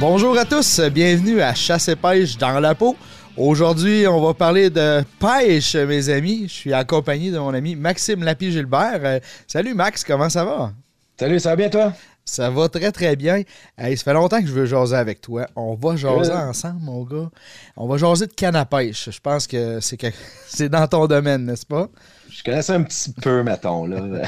Bonjour à tous, bienvenue à Chasse et pêche dans la peau. Aujourd'hui, on va parler de pêche, mes amis. Je suis accompagné de mon ami Maxime Lapie-Gilbert. Euh, salut Max, comment ça va? Salut, ça va bien toi? Ça va très très bien. Hey, ça fait longtemps que je veux jaser avec toi. On va jaser ensemble, mon gars. On va jaser de canne à pêche. Je pense que c'est que... c'est dans ton domaine, n'est-ce pas? Je connais ça un petit peu, mettons. Là.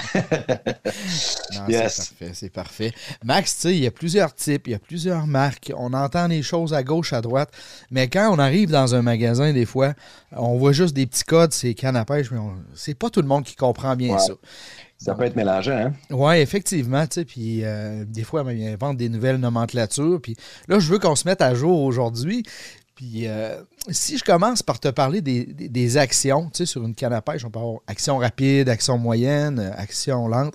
yes. C'est parfait, c'est parfait. Max, tu sais, il y a plusieurs types, il y a plusieurs marques. On entend des choses à gauche, à droite. Mais quand on arrive dans un magasin, des fois, on voit juste des petits codes, c'est canne à pêche, mais c'est pas tout le monde qui comprend bien ça. Ça peut être mélangeant, hein? Oui, effectivement, tu sais, puis euh, des fois, ils inventent des nouvelles nomenclatures, puis là, je veux qu'on se mette à jour aujourd'hui. Puis euh, si je commence par te parler des, actions, tu sais, sur une canne à pêche, on peut avoir action rapide, action moyenne, euh, action lente.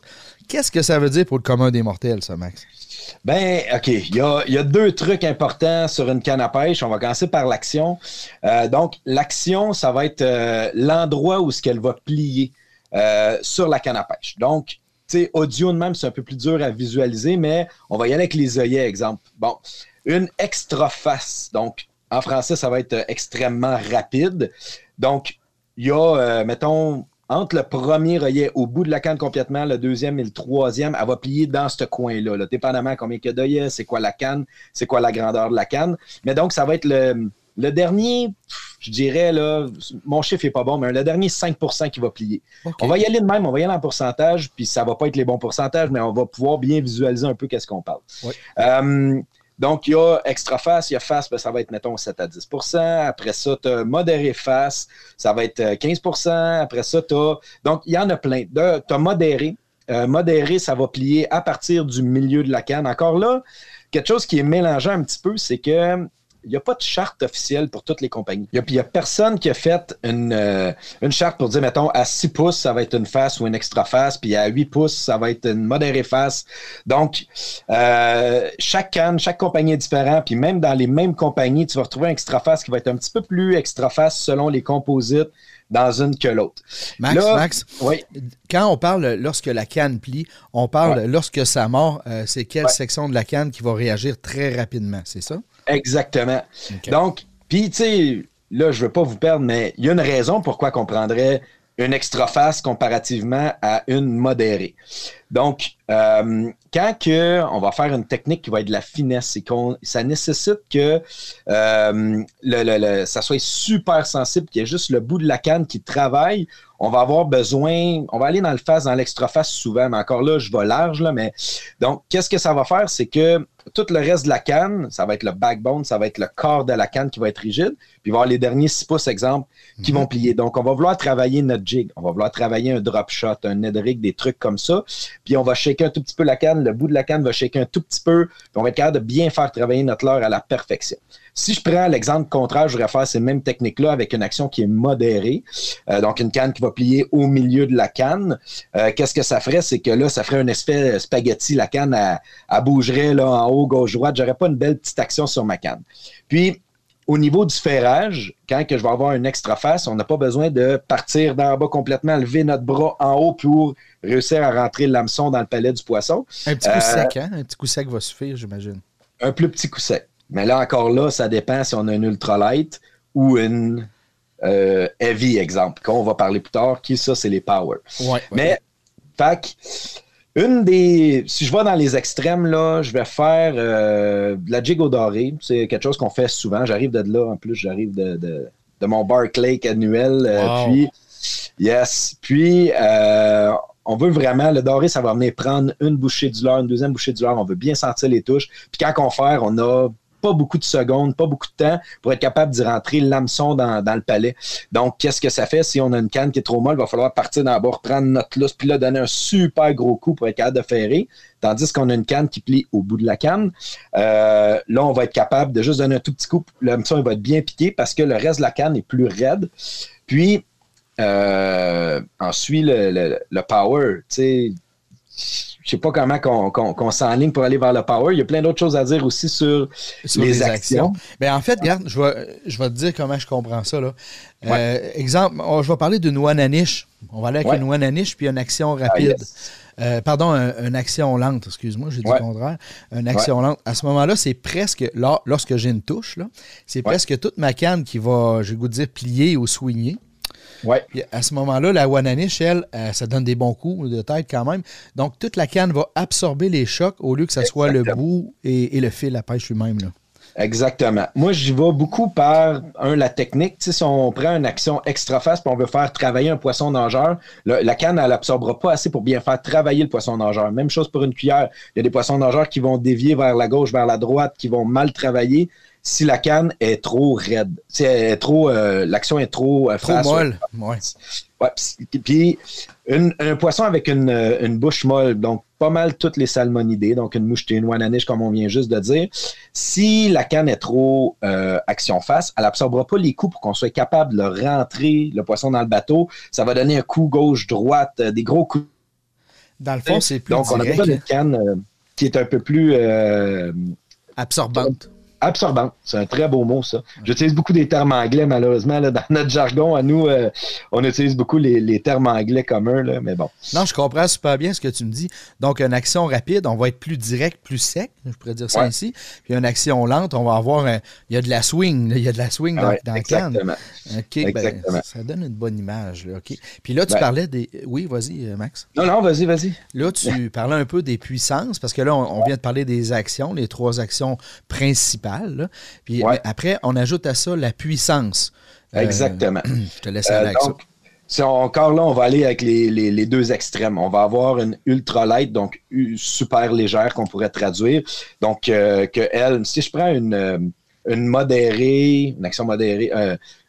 Qu'est-ce que ça veut dire pour le commun des mortels, ça, Max? Ben, OK. Il y a, deux trucs importants sur une canne à pêche. On va commencer par l'action. donc, l'action, ça va être l'endroit où ce qu'elle va plier. Euh, sur la canne à pêche. Donc, tu sais, audio de même, c'est un peu plus dur à visualiser, mais on va y aller avec les œillets, exemple. Bon, une extra face. Donc, en français, ça va être extrêmement rapide. Donc, il y a, euh, mettons, entre le premier œillet au bout de la canne complètement, le deuxième et le troisième, elle va plier dans ce coin-là, là, dépendamment combien il y a d'œillets, c'est quoi la canne, c'est quoi la grandeur de la canne. Mais donc, ça va être le, le dernier, je dirais, là, mon chiffre n'est pas bon, mais le dernier 5% qui va plier. On va y aller de même, on va y aller en pourcentage, puis ça ne va pas être les bons pourcentages, mais on va pouvoir bien visualiser un peu qu'est-ce qu'on parle. Euh, donc, il y a extra face, il y a face, ben, ça va être, mettons, 7 à 10% Après ça, tu as modéré face, ça va être 15% Après ça, tu as. Donc, il y en a plein. Tu as modéré. Euh, modéré, ça va plier à partir du milieu de la canne. Encore là, quelque chose qui est mélangeant un petit peu, c'est que il n'y a pas de charte officielle pour toutes les compagnies. Il n'y a, personne qui a fait euh, une, charte pour dire, mettons, à 6 pouces, ça va être une face ou une extra face, puis à 8 pouces, ça va être une modérée face. Donc, euh, chaque canne, chaque compagnie est différente, puis même dans les mêmes compagnies, tu vas retrouver un extra face qui va être un petit peu plus extra face selon les composites dans une que l'autre. Max, Max, oui. quand on parle lorsque la canne plie, on parle lorsque ça mord, euh, c'est quelle section de la canne qui va réagir très rapidement, c'est ça? Exactement. Donc, puis, tu sais, là, je veux pas vous perdre, mais il y a une raison pourquoi qu'on prendrait une extra face comparativement à une modérée. Donc, euh, quand que on va faire une technique qui va être de la finesse, et qu'on, ça nécessite que euh, le, ça soit super sensible, qu'il y ait juste le bout de la canne qui travaille, on va avoir besoin, on va aller dans le face, dans l'extra face souvent, mais encore là, je vais large, là, mais donc, qu'est-ce que ça va faire? C'est que tout le reste de la canne, ça va être le backbone, ça va être le corps de la canne qui va être rigide, puis il va y avoir les derniers 6 pouces, exemple, qui vont mhm. plier. Donc, on va vouloir travailler notre jig, on va vouloir travailler un drop shot, un Ned rig, des trucs comme ça, puis on va shaker un tout petit peu la canne, le bout de la canne va shaker un tout petit peu, puis on va être capable de bien faire travailler notre leurre à la perfection. Si je prends l'exemple contraire, je vais faire ces mêmes techniques-là avec une action qui est modérée, euh, donc une canne qui va plier au milieu de la canne. Euh, qu'est-ce que ça ferait? C'est que là, ça ferait un espèce spaghetti, la canne, elle, bougerait là, en haut, gauche, droite. J'aurais pas une belle petite action sur ma canne. Puis, au niveau du ferrage, quand que je vais avoir une extra face, on n'a pas besoin de partir d'en bas complètement, lever notre bras en haut pour réussir à rentrer l'hameçon dans le palais du poisson. Un petit coup euh, sec, hein? Un petit coup sec va suffire, j'imagine. Un plus petit coup sec. Mais là, encore là, ça dépend si on a une ultralight ou une euh, heavy, exemple, qu'on va parler plus tard, qui ça, c'est les power. Mais, fac, une des. Si je vais dans les extrêmes, là, je vais faire euh, de la jig au doré. C'est quelque chose qu'on fait souvent. J'arrive de là, en plus, j'arrive de, de, de, mon Lake annuel. Euh, puis, yes. Puis, on veut vraiment, le doré, ça va venir prendre une bouchée du leurre, une deuxième bouchée du leurre. On veut bien sentir les touches. Puis quand on fait, on a pas beaucoup de secondes, pas beaucoup de temps pour être capable d'y rentrer l'hameçon dans, le palais. Donc, qu'est-ce que ça fait? Si on a une canne qui est trop molle? Il va falloir partir d'abord, prendre notre lousse, puis là, donner un super gros coup pour être capable de ferrer. Tandis qu'on a une canne qui plie au bout de la canne. Euh, là, on va être capable de juste donner un tout petit coup. L'hameçon, il va être bien piqué parce que le reste de la canne est plus raide. Puis, euh, ensuite, le, le power, tu sais, je sais pas comment qu'on s'enligne pour aller vers le power. Il y a plein d'autres choses à dire aussi sur, les, actions. Mais ben, en fait, regarde, je vais, je vais te dire comment je comprends ça. Là. Euh, exemple, je vais parler d'une one anish. On va aller avec une one anish puis une action ah, rapide. euh, pardon, une action lente, excuse-moi, j'ai dit le contraire. Une action lente. À ce moment-là, c'est presque, là, lorsque j'ai une touche, c'est presque toute ma canne qui va, je vais goût dire, plier ou swinguer. Ouais. à ce moment-là, la Wananish, elle, euh, ça donne des bons coups de tête quand même. Donc, toute la canne va absorber les chocs au lieu que ce soit le bout et, le fil à pêche lui-même. Exactement. Moi, j'y vais beaucoup par, un, la technique. si on prend une action extra fast et on veut faire travailler un poisson nageur, la canne, elle absorbera pas assez pour bien faire travailler le poisson nageur. Même chose pour une cuillère. Il y a des poissons nageurs qui vont dévier vers la gauche, vers la droite, qui vont mal travailler si la canne est trop raide. Est trop, euh, l'action est trop euh, Trop molle. Ouais. puis un poisson avec une, euh, une, bouche molle, donc pas mal toutes les salmonidés, donc une mouche une wananiche, comme on vient juste de dire. Si la canne est trop action face, elle absorbera pas les coups pour qu'on soit capable de rentrer le poisson dans le bateau. Ça va donner un coup gauche-droite, des gros coups. Dans le fond, c'est plus Donc, on a besoin d'une canne qui est un peu plus... Absorbante absorbant. C'est un très beau mot, ça. J'utilise beaucoup des termes anglais, malheureusement. Là, dans notre jargon, à nous, euh, on utilise beaucoup les, termes anglais communs, là, mais bon. Non, je comprends super bien ce que tu me dis. Donc, une action rapide, on va être plus direct, plus sec, je pourrais dire ça ainsi. Puis une action lente, on va avoir. il y a de la swing, il y a de la swing dans, dans exactement. OK, ben, ça donne une bonne image. Là. Puis là, tu parlais des. Oui, vas-y, euh, Max. Non, non, vas-y, vas-y. Là, tu parlais un peu des puissances, parce que là, on vient de parler des actions, les trois actions principales. Puis après, on ajoute à ça la puissance. Euh, Exactement. je te laisse aller avec donc, ça. encore là, on va aller avec les, deux extrêmes. On va avoir une ultra light, donc super légère qu'on pourrait traduire. Donc, euh, que elle, si je prends une, euh, une modérée, une action modérée,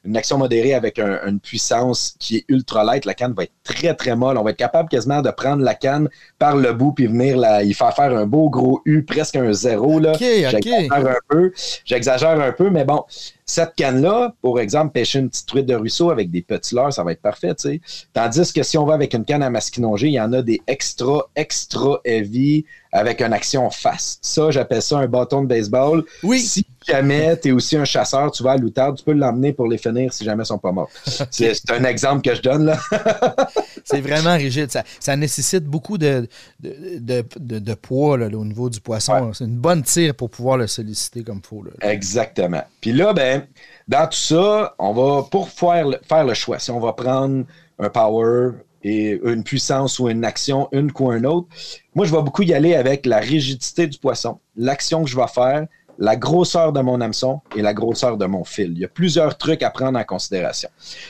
une action modérée avec une puissance qui est ultra light, la canne va être très, très molle. On va être capable quasiment de prendre la canne par le bout puis venir la, il faire faire un beau gros U, presque un zéro. Là. J'exagère un peu. J'exagère un peu, mais bon, cette canne-là, pour exemple, pêcher une petite truite de ruisseau avec des petits leurres, ça va être parfait, tu sais. Tandis que si on va avec une canne à masquinonger, il y en a des extra, extra heavy avec une action face. Ça, j'appelle ça un bâton de baseball. Oui. Si jamais tu es aussi un chasseur, tu vas à l'outarde, tu peux l'emmener pour les si jamais ils sont pas morts. C'est un exemple que je donne, là. c'est vraiment rigide. Ça, nécessite beaucoup de, de, poids au niveau du poisson. C'est une bonne tire pour pouvoir le solliciter comme il faut. Exactement. Puis là, ben, dans tout ça, on va, pour faire, faire le choix, si on va prendre un power, et une puissance ou une action, une ou un autre. Moi, je vais beaucoup y aller avec la rigidité du poisson, l'action que je vais faire, la grosseur de mon hameçon et la grosseur de mon fil. Il y a plusieurs trucs à prendre en considération.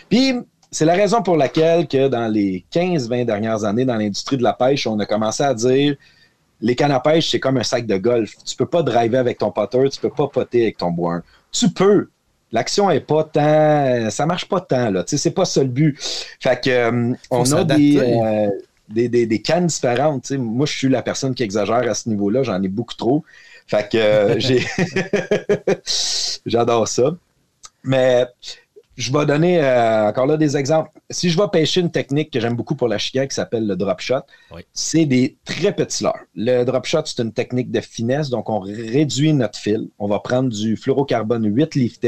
Puis, c'est la raison pour laquelle que dans les 15-20 dernières années, dans l'industrie de la pêche, on a commencé à dire les cannes à pêche, c'est comme un sac de golf. Tu peux pas driver avec ton potter, tu peux pas poter avec ton bois. Tu peux. L'action est pas tant. Ça marche pas tant, là. Tu sais, c'est pas ça le but. Fait que, euh, on a euh, des, des, cannes différentes. moi, je suis la personne qui exagère à ce niveau-là. J'en ai beaucoup trop. Fait que euh, j'ai. J'adore ça. Mais je vais donner euh, encore là des exemples. Si je vais pêcher une technique que j'aime beaucoup pour la chicane qui s'appelle le drop shot, c'est des très petits leurres. Le drop shot, c'est une technique de finesse, donc on réduit notre fil. On va prendre du fluorocarbone 8 liftes.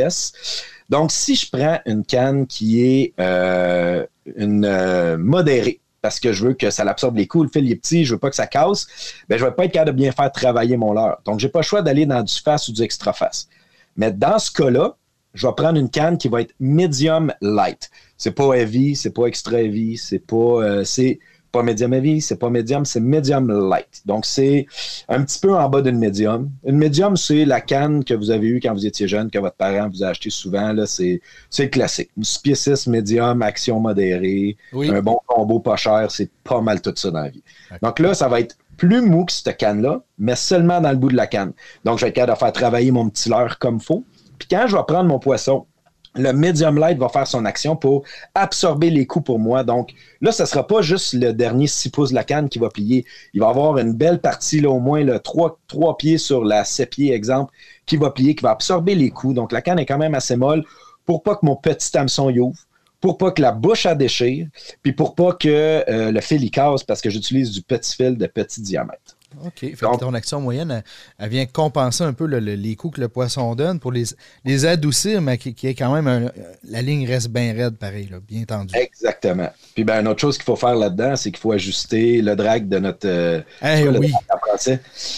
Donc, si je prends une canne qui est euh, une euh, modérée, parce que je veux que ça l'absorbe les coups, le fil est petit, je veux pas que ça casse, ben, je vais pas être capable de bien faire travailler mon leurre. Donc, j'ai pas le choix d'aller dans du face ou du extra face. Mais dans ce cas-là, je vais prendre une canne qui va être medium light. C'est pas heavy, c'est pas extra heavy, c'est pas euh, c'est pas medium heavy, c'est pas medium, c'est medium light. Donc c'est un petit peu en bas d'une medium. Une medium, c'est la canne que vous avez eue quand vous étiez jeune, que votre parent vous a acheté souvent. Là, c'est, c'est classique. Une 6 medium, action modérée, un bon combo pas cher, c'est pas mal tout ça dans la vie. Donc là, ça va être plus mou que cette canne-là, mais seulement dans le bout de la canne. Donc, je vais être capable de faire travailler mon petit leurre comme il faut. Puis quand je vais prendre mon poisson, le medium light va faire son action pour absorber les coups pour moi. Donc là, ce ne sera pas juste le dernier 6 pouces de la canne qui va plier. Il va avoir une belle partie, là, au moins le 3, pieds sur la 7 pieds, exemple, qui va plier, qui va absorber les coups. Donc la canne est quand même assez molle pour pas que mon petit hameçon y ouvre pour pas que la bouche a déchire, puis pour pas que euh, le fil y casse parce que j'utilise du petit fil de petit diamètre. OK. Fait que ton action moyenne, elle, vient compenser un peu les coups que le poisson donne pour les, les adoucir, mais qui, est quand même la ligne reste bien raide, pareil, bien tendue. Exactement. Puis ben, une autre chose qu'il faut faire là-dedans, c'est qu'il faut ajuster le drag de notre. Euh, oui.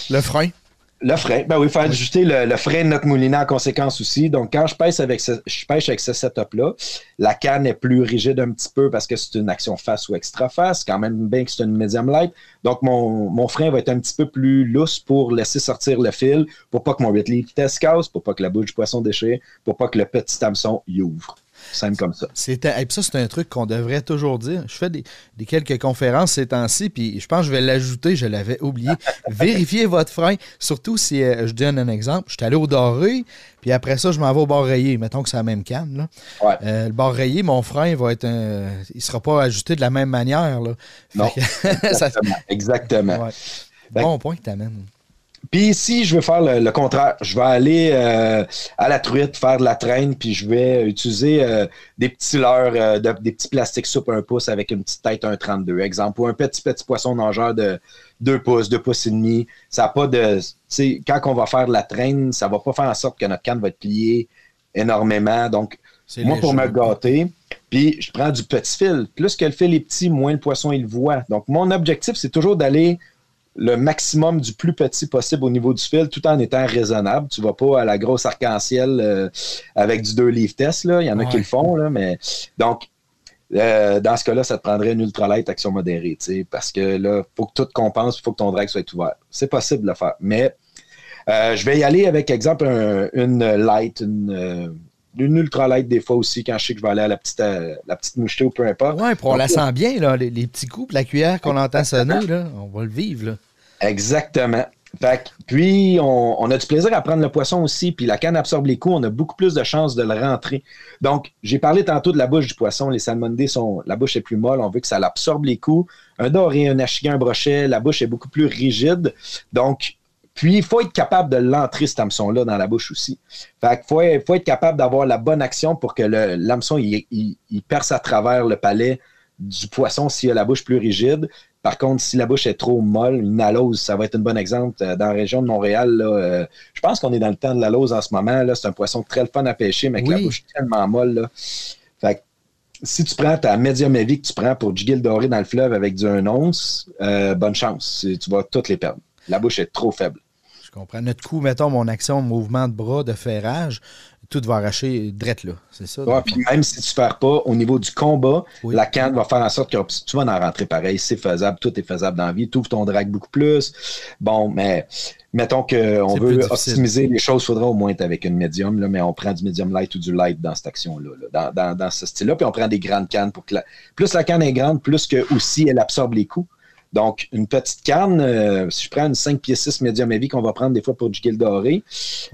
Le frein. Le frein, ben oui, il faut ajuster le, frein de notre moulinet en conséquence aussi. Donc, quand je pêche avec ce, je pêche avec ce setup-là, la canne est plus rigide un petit peu parce que c'est une action face ou extra face, quand même bien que c'est une medium light. Donc, mon, frein va être un petit peu plus lousse pour laisser sortir le fil, pour pas que mon 8 litres test casse, pour pas que la bouche du poisson déchire, pour pas que le petit hameçon y ouvre. Simple comme ça. Et ça, c'est un truc qu'on devrait toujours dire. Je fais des, quelques conférences ces temps-ci, puis je pense que je vais l'ajouter, je l'avais oublié. Vérifiez votre frein, surtout si, euh, je donne un exemple, je suis allé au doré, puis après ça, je m'en vais au bord rayé. Mettons que c'est la même canne. Euh, le bord rayé, mon frein va être un, il sera pas ajusté de la même manière. Là. Non. exactement. Bon point que tu amènes. Puis si je veux faire le, contraire, je vais aller euh, à la truite faire de la traîne, puis je vais utiliser euh, des petits leurres, euh, des petits plastiques soupe un pouce avec une petite tête 1,32. Exemple, ou un petit petit poisson nageur de 2 pouces, 2 pouces et demi. Ça n'a pas de. Quand on va faire de la traîne, ça va pas faire en sorte que notre canne va être pliée énormément. Donc, moi, pour me gâter, puis je prends du petit fil. Plus que le fil est petit, moins le poisson il voit. Donc, mon objectif, c'est toujours d'aller le maximum du plus petit possible au niveau du fil, tout en étant raisonnable. Tu ne vas pas à la grosse arc-en-ciel euh, avec du 2 livres test. Là. Il y en a qui le font, là, mais donc euh, dans ce cas-là, ça te prendrait une ultralight action modérée, parce que là, il faut que tout compense, il faut que ton drag soit ouvert. C'est possible de le faire. Mais euh, je vais y aller avec, exemple, une light, une, une ultralight des fois aussi, quand je sais que je vais aller à la petite, la petite mouchetée ou peu importe. Oui, on la sent bien, là, les, petits coups, la cuillère qu'on entend sonner, là, on va le vivre. Là. Exactement. puis, on, a du plaisir à prendre le poisson aussi, puis la canne absorbe les coups, on a beaucoup plus de chances de le rentrer. Donc, j'ai parlé tantôt de la bouche du poisson. Les salmonidés sont, la bouche est plus molle, on veut que ça l'absorbe les coups. Un doré, un achigan, un brochet, la bouche est beaucoup plus rigide. Donc, puis, il faut être capable de l'entrer, cet hameçon-là, dans la bouche aussi. Fait qu'il faut, faut, être capable d'avoir la bonne action pour que l'hameçon, il, il, perce à travers le palais du poisson s'il a la bouche plus rigide. Par contre, si la bouche est trop molle, une alose, ça va être un bon exemple. Euh, dans la région de Montréal, euh, je pense qu'on est dans le temps de l'alose en ce moment. C'est un poisson très fun à pêcher, mais avec la bouche tellement molle. Fait si tu prends ta médium heavy que tu prends pour du guil doré dans le fleuve avec du 1 once, euh, bonne chance. Tu vas toutes les perdre. La bouche est trop faible. Je comprends. Notre coup, mettons mon action, mouvement de bras, de ferrage, tout va arracher drette là. C'est ça? Ouais, puis même si tu ne perds pas, au niveau du combat, la canne va faire en sorte que tu vas en rentrer pareil. C'est faisable. Tout est faisable dans la vie. Tu ouvres ton drag beaucoup plus. Bon, mais mettons qu'on veut optimiser les choses, il faudra au moins être avec une médium, là, mais on prend du médium light ou du light dans cette action-là, dans, dans, ce style-là. Puis on prend des grandes cannes pour que plus la canne est grande, plus que aussi elle absorbe les coups. Donc, une petite canne, euh, si je prends une 5 pieds 6 médium heavy qu'on va prendre des fois pour du guil doré,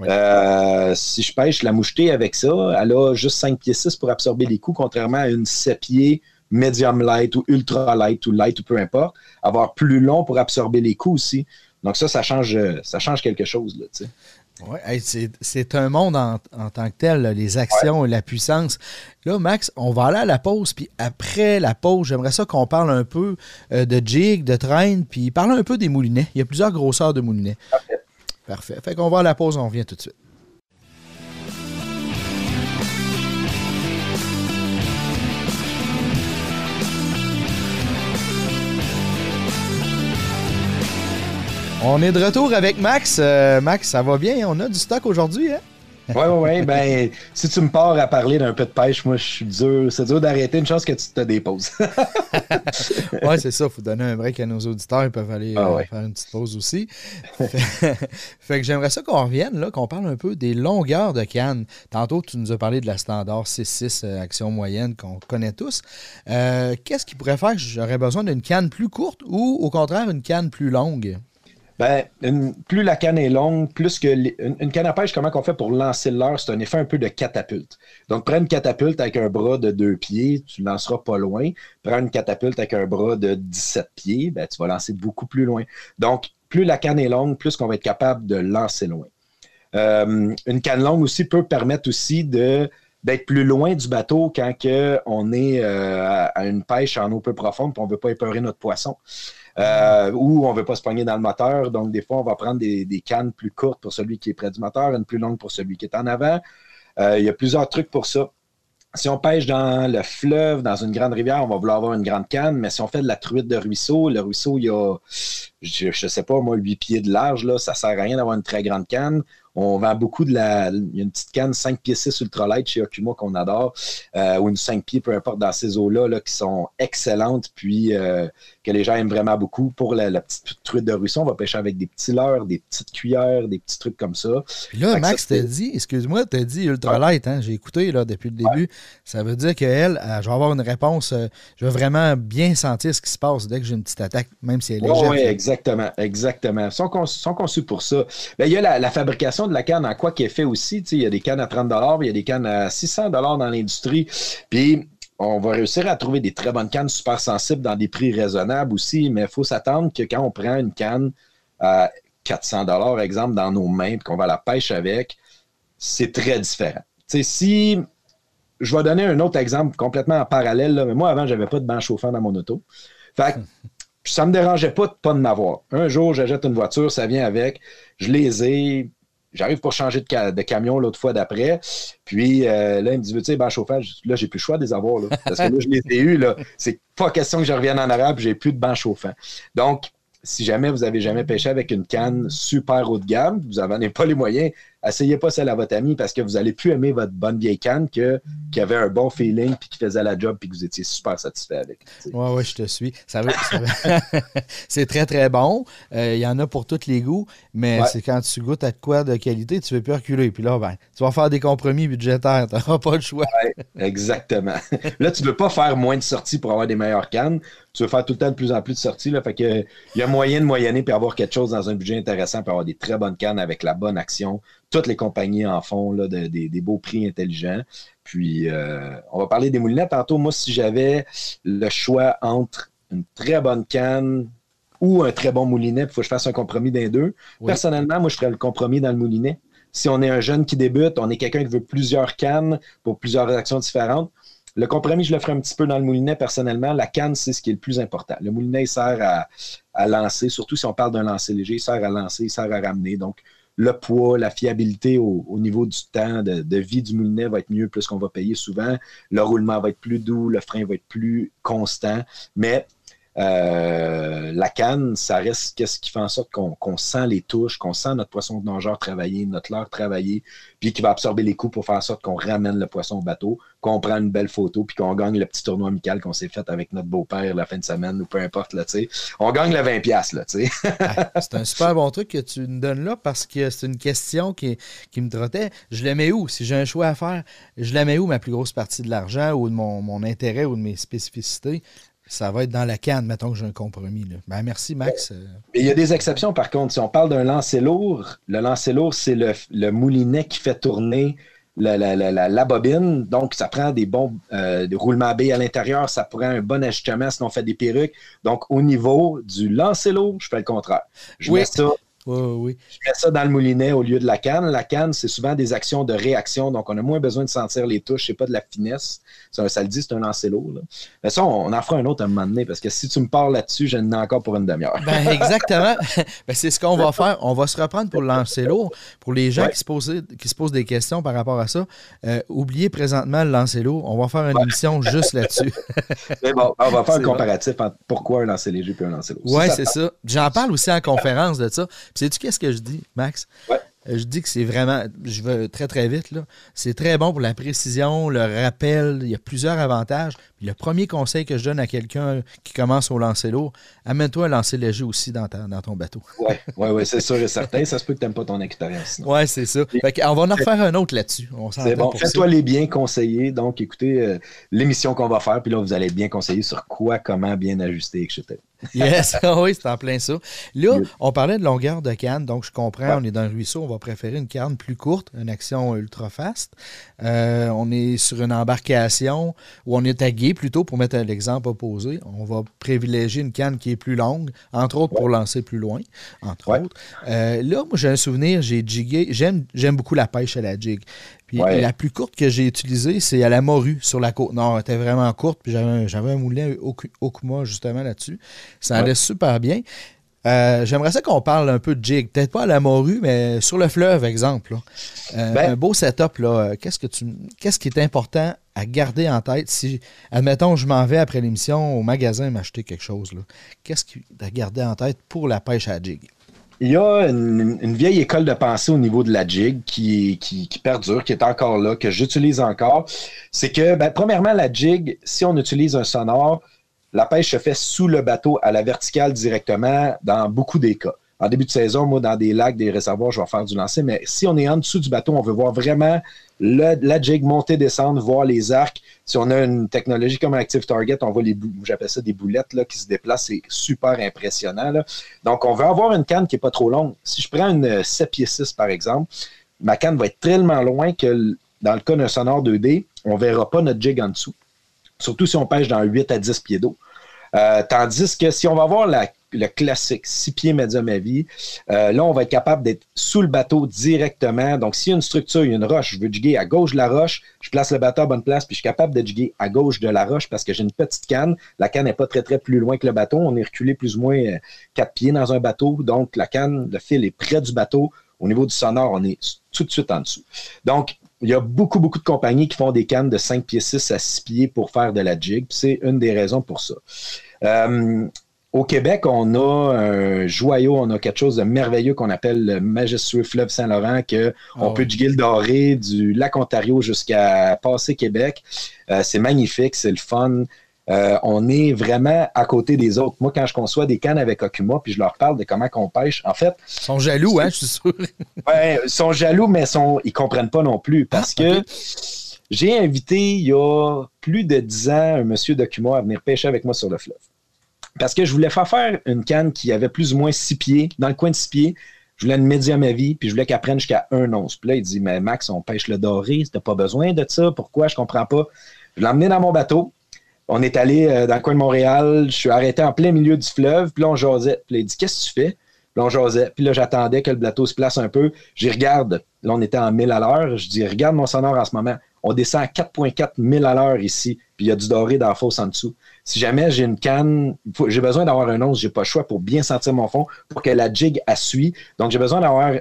euh, si je pêche la mouchetée avec ça, elle a juste 5 pieds 6 pour absorber les coups, contrairement à une 7 pieds medium light ou ultra light ou light ou peu importe, avoir plus long pour absorber les coups aussi. Donc ça, ça change, ça change quelque chose. Là. Oui, c'est un monde en, tant que tel, les actions et la puissance. Là, Max, on va aller à la pause, puis après la pause, j'aimerais ça qu'on parle un peu euh, de jig, de train, puis parler un peu des moulinets. Il y a plusieurs grosseurs de moulinets. Parfait. Parfait. Fait qu'on va à la pause, on revient tout de suite. On est de retour avec Max. Euh, Max, ça va bien? On a du stock aujourd'hui, hein? Oui, oui, oui. Ben, si tu me pars à parler d'un peu de pêche, moi, je suis dur. C'est dur d'arrêter. Une chance que tu te déposes. oui, c'est ça. Il faut donner un break à nos auditeurs. Ils peuvent aller ah euh, faire une petite pause aussi. fait, que j'aimerais ça qu'on revienne, là, qu'on parle un peu des longueurs de canne. Tantôt, tu nous as parlé de la standard 6-6 euh, action moyenne qu'on connaît tous. Qu'est-ce qui pourrait faire que j'aurais besoin d'une canne plus courte ou, au contraire, une canne plus longue? Ben, plus la canne est longue, plus que une, canne à pêche, comment on fait pour lancer le leurre, c'est un effet un peu de catapulte. Donc, prends une catapulte avec un bras de deux pieds, tu ne lanceras pas loin. Prends une catapulte avec un bras de 17 pieds, ben, tu vas lancer beaucoup plus loin. Donc, plus la canne est longue, plus qu'on va être capable de lancer loin. Euh, une canne longue aussi peut permettre aussi de d'être plus loin du bateau quand que on est euh, à une pêche en eau peu profonde et on ne veut pas épeurer notre poisson. Euh, ou on ne veut pas se pogner dans le moteur. Donc, des fois, on va prendre des, cannes plus courtes pour celui qui est près du moteur, une plus longue pour celui qui est en avant. il y a plusieurs trucs pour ça. Si on pêche dans le fleuve, dans une grande rivière, on va vouloir avoir une grande canne, mais si on fait de la truite de ruisseau, le ruisseau, il y a, je ne sais pas, moi, 8 pieds de large, là, ça ne sert à rien d'avoir une très grande canne. On vend beaucoup de la. Il y a une petite canne 5 pieds 6 ultralight chez Okuma qu'on adore, euh, ou une 5 pieds, peu importe, dans ces eaux-là, là, qui sont excellentes, puis euh, que les gens aiment vraiment beaucoup. Pour la, petite truite de ruisseau, on va pêcher avec des petits leurres, des petites cuillères, des petits trucs comme ça. Puis là, Max t'a dit, excuse-moi, t'as dit ultralight, hein, j'ai écouté là, depuis le début. Ça veut dire qu'elle, je vais avoir une réponse, euh, je vais vraiment bien sentir ce qui se passe dès que j'ai une petite attaque, même si elle est légère. oui, exactement, exactement. Ils sont, conçus pour ça. Ben, il y a la fabrication de la canne en quoi qui est fait aussi. Il y a des cannes à 30 il y a des cannes à 600 dans l'industrie. Puis on va réussir à trouver des très bonnes cannes super sensibles dans des prix raisonnables aussi, mais il faut s'attendre que quand on prend une canne à 400 dollars, exemple, dans nos mains, et qu'on va la pêche avec, c'est très différent. si je vais donner un autre exemple complètement en parallèle, mais moi avant, je n'avais pas de banc chauffant dans mon auto. Fait ça ne me dérangeait pas de pas de m'avoir. Un jour, j'achète une voiture, ça vient avec, je les ai, J'arrive pour changer de, camion l'autre fois d'après. Puis euh, là, il me dit, tu sais, ben, chauffage, là, j'ai plus le choix de les avoir. Là, parce que là, je les ai eus. C'est pas question que je revienne en arabe, j'ai plus de banc chauffant. Donc, si jamais vous avez jamais pêché avec une canne super haut de gamme, vous n'en avez pas les moyens, essayez pas celle à votre ami parce que vous allez plus aimer votre bonne vieille canne que, qui avait un bon feeling puis qui faisait la job puis que vous étiez super satisfait avec. Oui, oui, je te suis. Ça c'est très, très bon. Euh, il y en a pour tous les goûts, mais c'est quand tu goûtes à quoi de qualité, tu ne veux plus reculer. Puis là, ben, tu vas faire des compromis budgétaires. Tu n'auras pas le choix. exactement. là, tu ne veux pas faire moins de sorties pour avoir des meilleures cannes. Tu veux faire tout le temps de plus en plus de sorties. Là, fait que, il y a moyen de moyenner puis avoir quelque chose dans un budget intéressant pour avoir des très bonnes cannes avec la bonne action toutes les compagnies en font là, des beaux prix intelligents. Puis, euh, on va parler des moulinettes tantôt. Moi, si j'avais le choix entre une très bonne canne ou un très bon moulinet, il faut que je fasse un compromis d'un deux. Personnellement, moi, je ferais le compromis dans le moulinet. Si on est un jeune qui débute, on est quelqu'un qui veut plusieurs cannes pour plusieurs actions différentes, le compromis, je le ferai un petit peu dans le moulinet personnellement. La canne, c'est ce qui est le plus important. Le moulinet, il sert à, à lancer, surtout si on parle d'un lancer léger, il sert à lancer, il sert à ramener. Donc, le poids, la fiabilité au, niveau du temps de, vie du moulinet va être mieux plus qu'on va payer souvent. Le roulement va être plus doux, le frein va être plus constant. Mais euh, la canne, ça reste qu'est-ce qui fait en sorte qu'on sent les touches, qu'on sent notre poisson de nageur travailler, notre leurre travailler, puis qui va absorber les coups pour faire en sorte qu'on ramène le poisson au bateau, qu'on prend une belle photo, puis qu'on gagne le petit tournoi amical qu'on s'est fait avec notre beau-père la fin de semaine ou peu importe, là, tu sais. On gagne le 20$, là, tu sais. c'est un super bon truc que tu me donnes là parce que c'est une question qui, me trottait. Je la mets où? Si j'ai un choix à faire, je la mets où ma plus grosse partie de l'argent ou de mon intérêt ou de mes spécificités? Ça va être dans la canne, mettons que j'ai un compromis. Ben, merci, Max. il y a des exceptions, par contre. Si on parle d'un lancer lourd, le lancer lourd, c'est le, moulinet qui fait tourner la, bobine. Donc, ça prend des bons euh, roulements B à l'intérieur, ça prend un bon ajustement, sinon on fait des perruques. Donc, au niveau du lancer lourd, je fais le contraire. Je mets ça oui. Je mets ça dans le moulinet au lieu de la canne. La canne, c'est souvent des actions de réaction, donc on a moins besoin de sentir les touches, c'est pas de la finesse. Ça, ça le dit, c'est un lancer lourd. Mais ça, on, en fera un autre à un moment donné, parce que si tu me parles là-dessus, j'en ai encore pour une demi-heure. Ben, exactement. ben, c'est ce qu'on va faire. On va se reprendre pour le lancer lourd. Pour les gens qui, se posent, qui se posent des questions par rapport à ça, euh, oubliez présentement le lancer lourd. On va faire une émission juste là-dessus. Mais bon, on va faire un comparatif entre pourquoi un lancer léger et un lancer lourd. Oui, c'est ça. J'en parle aussi en conférence de ça. Sais-tu qu'est-ce que je dis, Max? Je dis que c'est vraiment, je vais très très vite, là. C'est très bon pour la précision, le rappel, il y a plusieurs avantages. le premier conseil que je donne à quelqu'un qui commence au lancer lourd, amène-toi un lancer léger aussi dans, dans ton bateau. Oui, ouais, ouais, c'est sûr et certain. Ça se peut que tu n'aimes pas ton expérience. Oui, c'est ça. on va en refaire un autre là-dessus. C'est bon. Fais-toi les bien conseiller. Donc, écoutez euh, l'émission qu'on va faire, puis là, vous allez bien conseiller sur quoi, comment bien ajuster, etc. yes, oui, c'est en plein ça. Là, on parlait de longueur de canne, donc je comprends, on est dans un ruisseau, on va préférer une canne plus courte, une action ultra fast. Euh, on est sur une embarcation où on est tagué plutôt, pour mettre l'exemple opposé. On va privilégier une canne qui est plus longue, entre autres pour lancer plus loin, entre autres. Euh, là, moi, j'ai un souvenir, j'ai jigué, j'aime beaucoup la pêche à la jig. Puis la plus courte que j'ai utilisée, c'est à la morue sur la côte nord. Elle était vraiment courte, puis j'avais un moulin Okuma justement là-dessus. Ça allait super bien. Euh, j'aimerais ça qu'on parle un peu de jig. Peut-être pas à la morue, mais sur le fleuve, exemple. Euh, ben- un beau setup, là. Qu'est-ce que tu qu'est-ce qui est important à garder en tête si, admettons, je m'en vais après l'émission au magasin m'acheter quelque chose, Qu'est-ce qui est à garder en tête pour la pêche à jig? Il y a une, vieille école de pensée au niveau de la jig qui, perdure, qui est encore là, que j'utilise encore. C'est que, ben, premièrement, la jig, si on utilise un sonore, la pêche se fait sous le bateau à la verticale directement dans beaucoup des cas. En début de saison, moi, dans des lacs, des réservoirs, je vais faire du lancer, mais si on est en dessous du bateau, on veut voir vraiment la jig monter, descendre, voir les arcs. Si on a une technologie comme Active Target, on voit les j'appelle ça des boulettes là, qui se déplacent, c'est super impressionnant. Donc, on veut avoir une canne qui n'est pas trop longue. Si je prends une 7 pieds 6, par exemple, ma canne va être tellement loin que dans le cas d'un sonore 2D, on ne verra pas notre jig en dessous. Surtout si on pêche dans 8 à 10 pieds d'eau. Euh, tandis que si on va voir le classique 6 pieds médium à vie, euh, là, on va être capable d'être sous le bateau directement. Donc, s'il y a une structure, il y a une roche, je veux jiguer à gauche de la roche, je place le bateau à bonne place, puis je suis capable de jiguer à gauche de la roche parce que j'ai une petite canne. La canne n'est pas très, très plus loin que le bateau. On est reculé plus ou moins 4 euh, pieds dans un bateau. Donc, la canne, le fil est près du bateau. Au niveau du sonore, on est tout de suite en dessous. Donc, il y a beaucoup, beaucoup de compagnies qui font des cannes de 5 pieds 6 à 6 pieds pour faire de la jig. C'est une des raisons pour ça. Euh, au Québec, on a un joyau, on a quelque chose de merveilleux qu'on appelle le majestueux fleuve Saint-Laurent, qu'on on ah peut jiguer le doré du lac Ontario jusqu'à passer Québec. Euh, c'est magnifique, c'est le fun. Euh, on est vraiment à côté des autres. Moi, quand je conçois des cannes avec Okuma, puis je leur parle de comment qu'on pêche, en fait. Ils sont jaloux, hein, je suis sûr. ouais, ils sont jaloux, mais sont, ils comprennent pas non plus parce ah, que j'ai invité il y a plus de dix ans un monsieur d'Okuma à venir pêcher avec moi sur le fleuve. Parce que je voulais faire faire une canne qui avait plus ou moins six pieds, dans le coin de six pieds. Je voulais une médium à vie, puis je voulais qu'elle prenne jusqu'à un once. Puis là, il dit Mais Max, on pêche le doré, t'as pas besoin de ça. Pourquoi? Je comprends pas. Je l'ai emmené dans mon bateau. On est allé euh, dans le coin de Montréal. Je suis arrêté en plein milieu du fleuve. Puis là, on jasait. Puis là, il dit Qu'est-ce que tu fais? Puis là, on jasait. Puis là, j'attendais que le bateau se place un peu. J'y regarde. Là, on était en 1000 à l'heure. Je dis Regarde mon sonore en ce moment. On descend à 4,4 000 à l'heure ici. Puis il y a du doré dans la fosse en dessous. Si jamais j'ai une canne, j'ai besoin d'avoir un once, j'ai pas le choix pour bien sentir mon fond, pour que la jig suit. Donc j'ai besoin d'avoir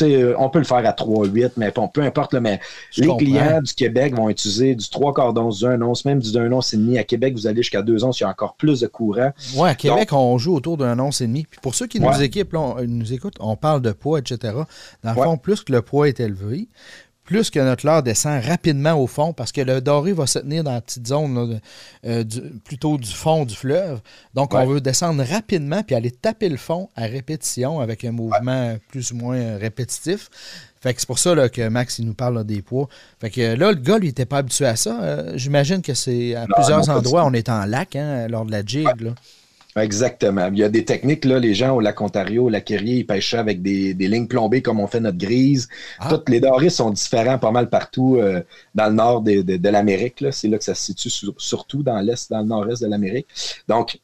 on peut le faire à 3-8, mais bon, peu importe. mais les clients du Québec vont utiliser du 3 quarts d'once, du 1 once, même du 1 once et demi. À Québec, vous allez jusqu'à 2 onces, il y a encore plus de courant. Oui, à Québec, on joue autour d'un once et demi. Puis pour ceux qui nous, équipent, on, nous écoutent, on parle de poids, etc. Dans le fond, plus que le poids est élevé, plus que notre leurre descend rapidement au fond parce que le doré va se tenir dans la petite zone euh, plutôt du fond du fleuve. Donc, on veut descendre rapidement puis aller taper le fond à répétition avec un mouvement plus ou moins répétitif. Fait que c'est pour ça que Max il nous parle des poids. Fait que là, le gars, lui, n'était pas habitué à ça. Euh, j'imagine que c'est à plusieurs endroits, on est en lac hein, lors de la jig. Exactement. Il y a des techniques, là, les gens au lac Ontario, au lac Erie, ils pêchent avec des, lignes plombées comme on fait notre grise. Ah. Toutes les dorés sont différents pas mal partout euh, dans le nord de, l'Amérique. C'est là que ça se situe surtout dans l'est, dans le nord-est de l'Amérique. Donc,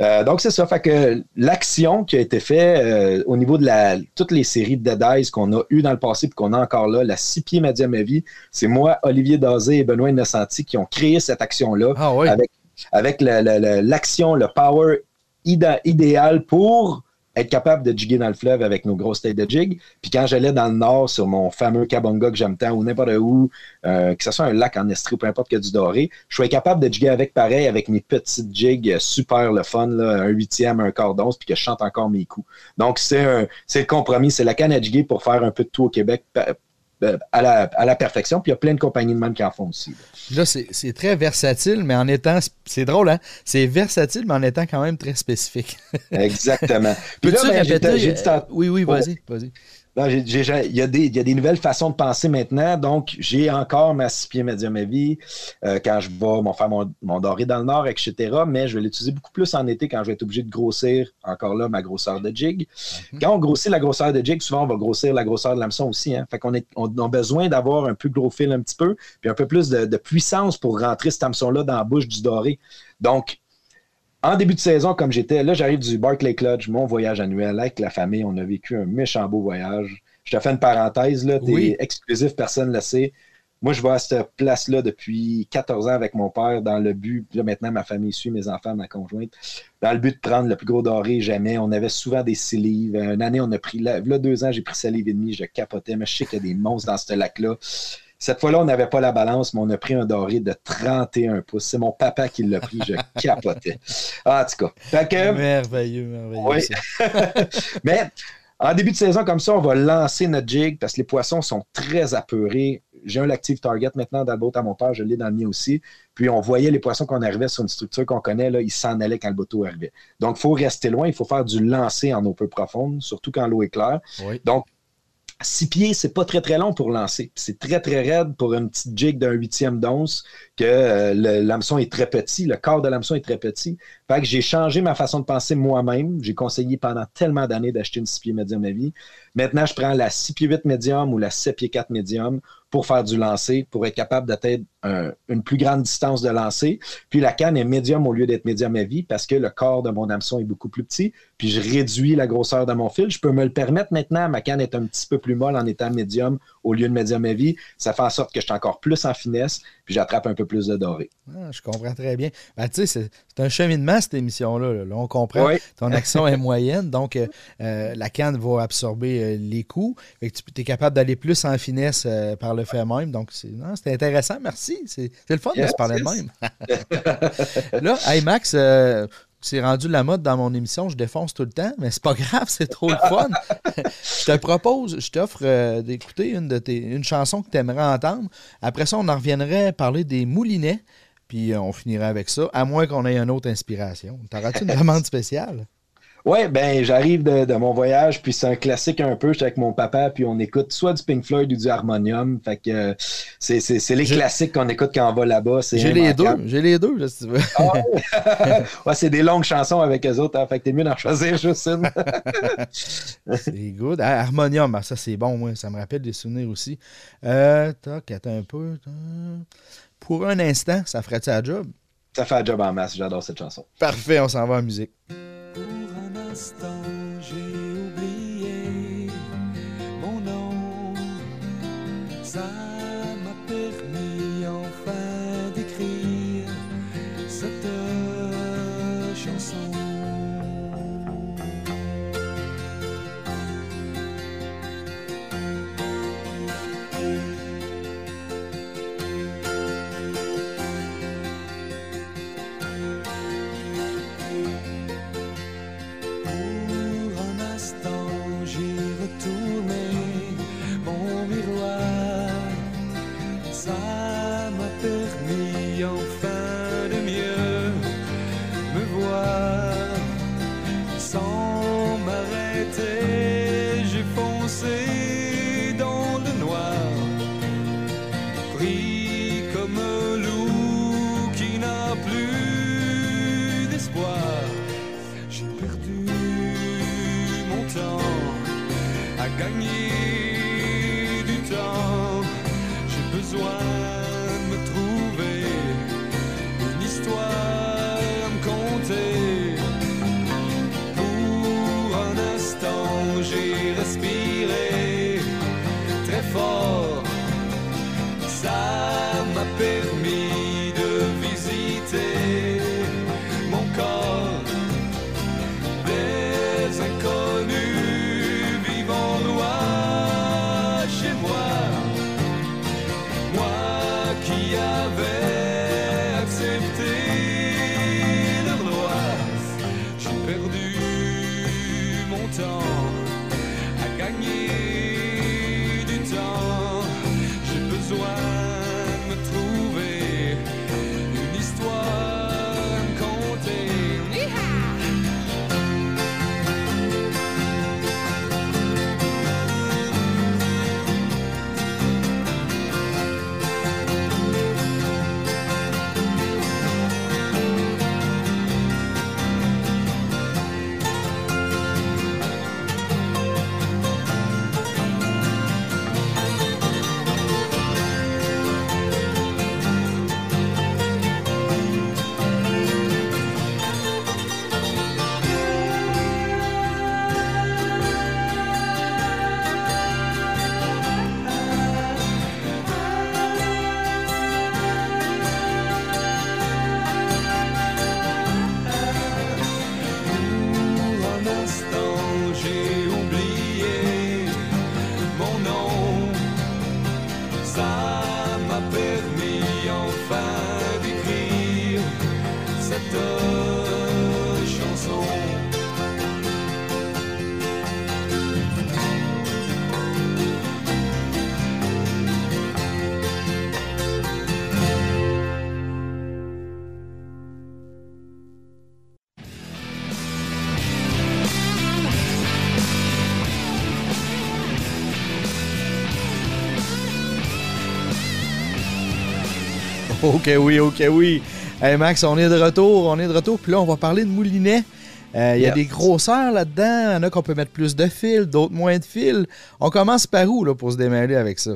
euh, donc c'est ça. Fait que l'action qui a été faite euh, au niveau de la, toutes les séries de Dead Eyes qu'on a eues dans le passé et qu'on a encore là, la six pieds Medium vie, c'est moi, Olivier Dazé et Benoît Innocenti qui ont créé cette action-là ah avec, avec l'action, le power idéal pour être capable de jiguer dans le fleuve avec nos grosses têtes de jig. Puis quand j'allais dans le nord sur mon fameux Kabonga que j'aime tant ou n'importe où, euh, que ce soit un lac en Estrie ou peu importe que du doré, je suis capable de jiguer avec pareil, avec mes petites jigs super le fun, un huitième, un quart d'once, puis que je chante encore mes coups. Donc c'est le compromis, c'est la canne à jiguer pour faire un peu de tout au Québec euh, à la, perfection. Puis il y a plein de compagnies de même qui en font aussi. Là, c'est très versatile, mais en étant. C'est drôle, hein? C'est versatile, mais en étant quand même très spécifique. Exactement. Peux-tu répéter? Euh, oui, oui, vas-y, vas-y il, y a des, nouvelles façons de penser maintenant. Donc, j'ai encore ma six pieds médium à vie euh, quand je vais faire mon, mon, doré dans le nord, etc. Mais je vais l'utiliser beaucoup plus en été quand je vais être obligé de grossir encore là ma grosseur de jig. Mhm. Quand on grossit la grosseur de jig, souvent on va grossir la grosseur de l'hameçon aussi. Hein. Fait qu'on on a besoin d'avoir un plus gros fil un petit peu, puis un peu plus de, de puissance pour rentrer cet hameçon-là dans la bouche du doré. Donc, en début de saison, comme j'étais, là, j'arrive du Barclay Lodge, mon voyage annuel avec la famille. On a vécu un méchant beau voyage. je te fais une parenthèse, là, t'es exclusif, personne ne le sait. Moi, je vais à cette place-là depuis 14 ans avec mon père dans le but, là maintenant ma famille suit, mes enfants, ma conjointe, dans le but de prendre le plus gros doré jamais. On avait souvent des 6 livres. Une année, on a pris, là, deux ans, j'ai pris 7 livres et demi, je capotais, mais je sais qu'il y a des monstres dans ce lac-là. Cette fois-là, on n'avait pas la balance, mais on a pris un doré de 31 pouces. C'est mon papa qui l'a pris, je capotais. en tout cas. merveilleux, merveilleux. Oui. mais en début de saison comme ça, on va lancer notre jig parce que les poissons sont très apeurés j'ai un Active Target maintenant dans le à mon père, je l'ai dans le mien aussi. Puis on voyait les poissons qu'on arrivait sur une structure qu'on connaît, là, ils s'en allaient quand le bateau arrivait. Donc, il faut rester loin, il faut faire du lancer en eau peu profonde, surtout quand l'eau est claire. Donc, six pieds, c'est pas très très long pour lancer. C'est très très raide pour une petite jig d'un huitième d'once que euh, l'hameçon est très petit, le corps de l'hameçon est très petit. Fait que j'ai changé ma façon de penser moi-même. J'ai conseillé pendant tellement d'années d'acheter une 6 pieds médium à vie. Maintenant, je prends la 6 pieds 8 médium ou la 7 pieds 4 médium pour faire du lancer, pour être capable d'atteindre une plus grande distance de lancer. Puis la canne est médium au lieu d'être médium à vie parce que le corps de mon hameçon est beaucoup plus petit. Puis je réduis la grosseur de mon fil. Je peux me le permettre maintenant. Ma canne est un petit peu plus molle en étant médium au lieu de médium à vie. Ça fait en sorte que je suis encore plus en finesse, puis j'attrape un peu plus de doré. Ah, je comprends très bien. Ben, tu sais, c'est un cheminement, cette émission-là. Là. On comprend. Ton action est moyenne, donc euh, euh, la canne va absorber euh, les coups. tu es capable d'aller plus en finesse par le fait même. Donc, c'est intéressant. Merci. C'est le fun de se parler de même. là, hey Max, c'est rendu la mode dans mon émission, je défonce tout le temps, mais c'est pas grave, c'est trop le fun. je te propose, je t'offre euh, d'écouter une de tes une chanson que tu aimerais entendre. Après ça, on en reviendrait parler des moulinets, puis euh, on finirait avec ça, à moins qu'on ait une autre inspiration. T'auras-tu une demande spéciale? Ouais, ben j'arrive de, mon voyage, puis c'est un classique un peu. J'étais avec mon papa, puis on écoute soit du Pink Floyd ou du Harmonium. Fait que euh, c'est les classiques qu'on écoute quand on va là-bas. J'ai les deux, j'ai les deux, là, si tu veux. Ah ouais, c'est des longues chansons avec eux autres. Hein, fait que t'es mieux d'en choisir juste une. c'est good. Ah, Harmonium, ah, ça c'est bon, moi. Ça me rappelle des souvenirs aussi. Euh, toc, attends un peu. Pour un instant, ça ferait-tu la job? Ça fait la job en masse, j'adore cette chanson. Parfait, on s'en va en musique j'ai oublié mon nom. Ça moi. Ok, oui, ok, oui. Hey Max, on est de retour, on est de retour. Puis là, on va parler de moulinet. Euh, il y a des grosseurs là-dedans. Il y en a qu'on peut mettre plus de fils, d'autres moins de fils. On commence par où là, pour se démêler avec ça?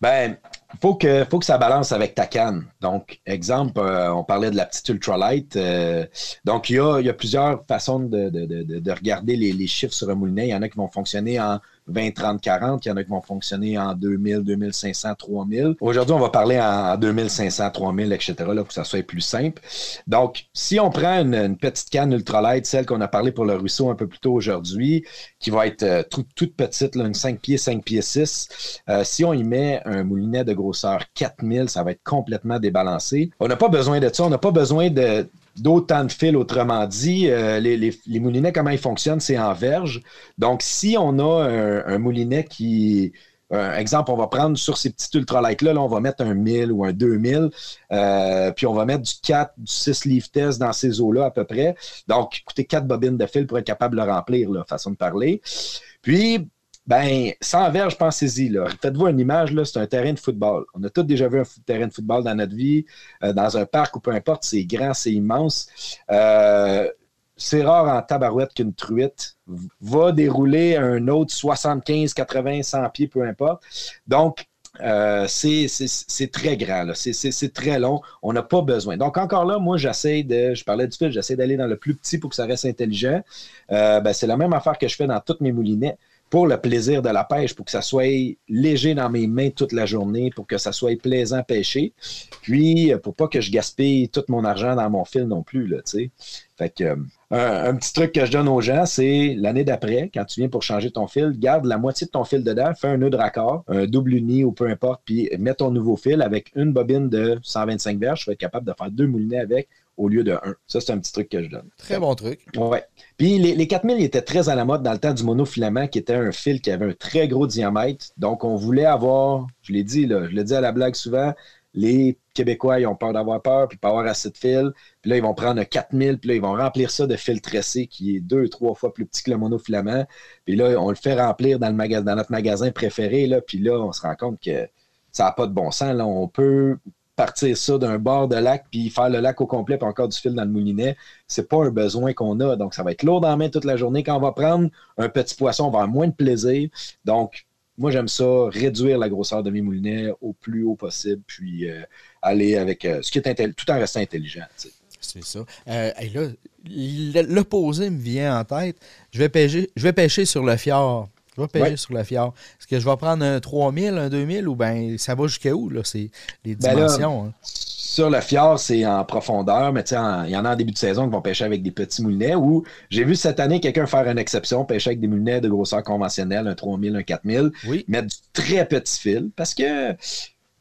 Ben, il faut que, faut que ça balance avec ta canne. Donc, exemple, euh, on parlait de la petite ultralight. Euh, donc, il y a, y a, plusieurs façons de, de, de, de regarder les, les, chiffres sur un moulinet. Il y en a qui vont fonctionner en 20, 30, 40. Il y en a qui vont fonctionner en 2000, 2500, 3000. Aujourd'hui, on va parler en 2500, 3000, etc., là, pour que ça soit plus simple. Donc, si on prend une, petite canne ultralight, celle qu'on a parlé pour le ruisseau un peu plus tôt aujourd'hui, qui va être euh, toute petite, une 5 pieds, 5 pieds 6, euh, si on y met un moulinet de grosseur 4000, ça va être complètement débalancé. On n'a pas besoin de ça. On n'a pas besoin de d'autant de fils, autrement dit. Euh, les, les, moulinets, comment ils fonctionnent, c'est en verge. Donc, si on a un, moulinet qui. Un exemple, on va prendre sur ces petits ultralights-là, là, on va mettre un 1000 ou un 2000, euh, puis on va mettre du 4, du 6 leaf test dans ces eaux-là à peu près. Donc, écoutez, 4 bobines de fil pour être capable de le remplir, là, façon de parler. Puis, ben, sans verge, pensez-y. Faites-vous une image, c'est un terrain de football. On a tous déjà vu un terrain de football dans notre vie, euh, dans un parc ou peu importe, c'est grand, c'est immense. Euh, c'est rare en tabarouette qu'une truite va dérouler un autre 75, 80, 100 pieds, peu importe. Donc, euh, c'est très grand, c'est très long. On n'a pas besoin. Donc, encore là, moi, j'essaie de, je parlais du fil, j'essaie d'aller dans le plus petit pour que ça reste intelligent. ben, c'est la même affaire que je fais dans tous mes moulinets pour le plaisir de la pêche, pour que ça soit léger dans mes mains toute la journée, pour que ça soit plaisant pêcher. Puis, euh, pour pas que je gaspille tout mon argent dans mon fil non plus, là, tu sais. Fait que, un, petit truc que je donne aux gens, c'est l'année d'après, quand tu viens pour changer ton fil, garde la moitié de ton fil dedans, fais un nœud de raccord, un double uni ou peu importe, puis mets ton nouveau fil avec une bobine de 125 verges, tu vas être capable de faire deux moulinets avec au lieu de un. Ça, c'est un petit truc que je donne. Très bon truc. Ouais. Puis les, les 4000 étaient très à la mode dans le temps du monofilament, qui était un fil qui avait un très gros diamètre. Donc, on voulait avoir, je l'ai dit, là, je l'ai dit à la blague souvent, les Québécois, ils ont peur d'avoir peur, puis pas avoir assez de fil. Puis là, ils vont prendre un 4000, puis là, ils vont remplir ça de fil tressé qui est deux, trois fois plus petit que le monofilament. Puis là, on le fait remplir dans, notre magasin préféré, là, puis là, on se rend compte que ça n'a pas de bon sens. Là, on peut partir ça d'un bord de lac puis faire le lac au complet puis encore du fil dans le moulinet, c'est pas un besoin qu'on a. Donc, ça va être lourd la main toute la journée. Quand on va prendre un petit poisson, on va avoir moins de plaisir. Donc, moi, j'aime ça, réduire la grosseur de mes moulinets au plus haut possible, puis euh, aller avec euh, ce qui est tout en restant intelligent. C'est ça. Euh, là, l'opposé me vient en tête. Je vais pêcher, je vais pêcher sur le fjord. Je vais pêcher sur le fjord. Est-ce que je vais prendre un 3000, un 2000 ou bien ça va jusqu'à où? Là? C'est les ben dimensions. Hein? Sur le fjord, c'est en profondeur, mais il y en a en début de saison qui vont pêcher avec des petits moulinets ou j'ai vu cette année quelqu'un faire une exception, pêcher avec des moulinets de grosseur conventionnelle, un 3000, un 4000, oui. mettre du très petit fil parce que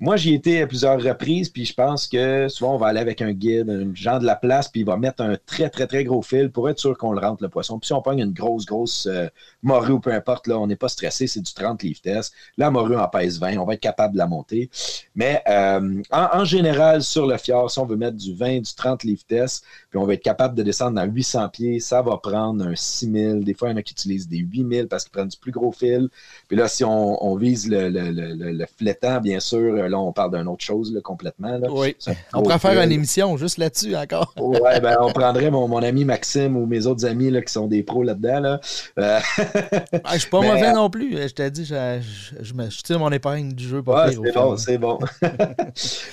moi, j'y étais à plusieurs reprises, puis je pense que souvent, on va aller avec un guide, un genre de la place, puis il va mettre un très, très, très gros fil pour être sûr qu'on le rentre, le poisson. Puis si on prend une grosse, grosse euh, morue ou peu importe, là, on n'est pas stressé, c'est du 30 livres test. La morue en pèse 20, on va être capable de la monter. Mais euh, en, général, sur le fjord, si on veut mettre du 20, du 30 livres test, puis on va être capable de descendre dans 800 pieds, ça va prendre un 6000. Des fois, il y en a qui utilisent des 8000 parce qu'ils prennent du plus gros fil. Puis là, si on, vise le, le, le, le, flétan, bien sûr, là, on parle d'une autre chose complètement. Oui. On pourrait faire une émission juste là-dessus encore. oui, ben, on prendrait mon, mon, ami Maxime ou mes autres amis là, qui sont des pros là-dedans. Là. Euh, ah, je suis pas mauvais non plus. Je t'ai dit, je, je, je, tire mon épingle du jeu. Pas c'est bon, c'est bon.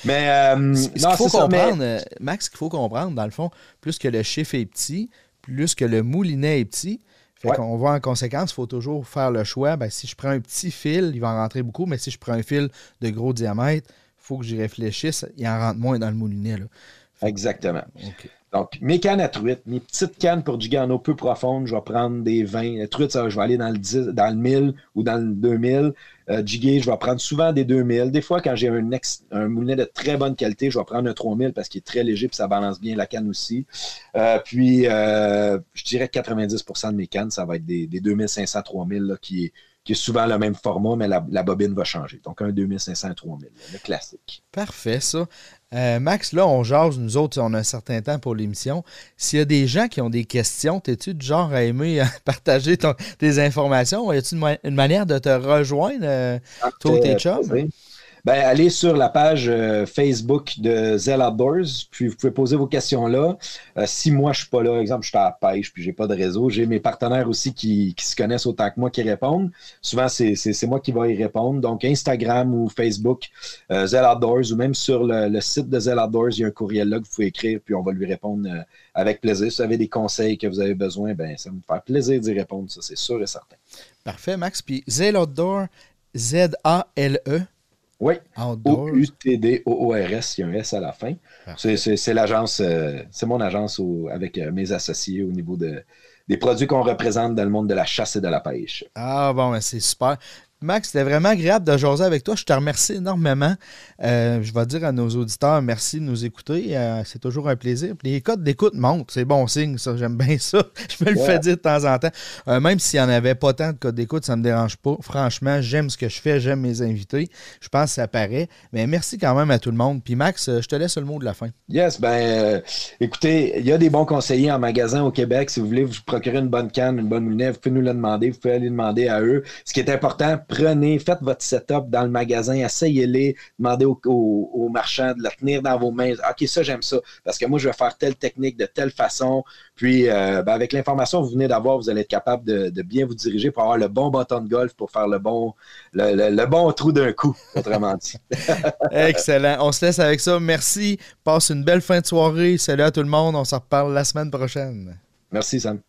Mais euh, ce qu'il faut comprendre, euh, Max, ce qu'il faut comprendre, dans le fond, plus que le chiffre est petit, plus que le moulinet est petit, fait qu'on voit en conséquence, il faut toujours faire le choix. Ben, si je prends un petit fil, il va en rentrer beaucoup, mais si je prends un fil de gros diamètre, il faut que j'y réfléchisse. Il en rentre moins dans le moulinet. Exactement. Donc, mes cannes à truite, mes petites cannes pour du eau peu profonde, je vais prendre des 20. La truite, ça, je vais aller dans le, 10, dans le 1000 ou dans le 2000. Euh, je vais prendre souvent des 2000. Des fois, quand j'ai un, moulinet de très bonne qualité, je vais prendre un 3000 parce qu'il est très léger et ça balance bien la canne aussi. Euh, puis, euh, je dirais que 90% de mes cannes, ça va être des, des 2500-3000 qui est souvent le même format, mais la, bobine va changer. Donc, un 2500 3000, le classique. Parfait, ça. Euh, Max, là, on jase, nous autres, on a un certain temps pour l'émission. S'il y a des gens qui ont des questions, es-tu du genre à aimer partager tes informations? Y a-t-il une, manière de te rejoindre, euh, toi ou tes chums? Ben, allez sur la page euh, Facebook de Zell Outdoors, puis vous pouvez poser vos questions là. Euh, si moi je suis pas là, exemple, je suis à la pêche, puis j'ai pas de réseau, j'ai mes partenaires aussi qui, se connaissent autant que moi qui répondent. Souvent, c'est moi qui vais y répondre. Donc, Instagram ou Facebook, euh, Zell Outdoors, ou même sur le, site de Zell Outdoors, il y a un courriel là que vous pouvez écrire, puis on va lui répondre avec plaisir. Si vous avez des conseils que vous avez besoin, ben ça va me faire plaisir d'y répondre, ça c'est sûr et certain. Parfait, Max. Puis Zell Outdoor, Z-A-L-E. Oui. O-U-T-D-O-O-R-S, il y a un S à la fin. C'est l'agence, euh, c'est mon agence avec euh, mes associés au niveau de, des produits qu'on représente dans le monde de la chasse et de la pêche. Ah bon, ben, c'est super. Max, c'était vraiment agréable de jaser avec toi. Je te remercie énormément. Euh, je vais dire à nos auditeurs merci de nous écouter. Euh, c'est toujours un plaisir. les codes d'écoute montent. C'est bon signe, ça. J'aime bien ça. Je me le fais dire de temps en temps. Euh, même s'il n'y en avait pas tant de codes d'écoute, ça ne me dérange pas. Franchement, j'aime ce que je fais. J'aime mes invités. Je pense que ça paraît. Mais merci quand même à tout le monde. Puis Max, je te laisse le mot de la fin. Yes, ben écoutez, il y a des bons conseillers en magasin au Québec. Si vous voulez vous procurer une bonne canne, une bonne lunette, vous pouvez nous le demander. Vous pouvez aller demander à eux. Ce qui est important, prenez, faites votre setup dans le magasin, essayez-les, demandez aux, marchands de la tenir dans vos mains. OK, ça, j'aime ça, parce que moi, je vais faire telle technique de telle façon. Puis, euh, ben, avec l'information que vous venez d'avoir, vous allez être capable de, bien vous diriger pour avoir le bon bâton de golf pour faire le bon, le, bon trou d'un coup, autrement dit. Excellent. On se laisse avec ça. Merci. Passe une belle fin de soirée. Salut à tout le monde. On se reparle la semaine prochaine. Merci, Sam.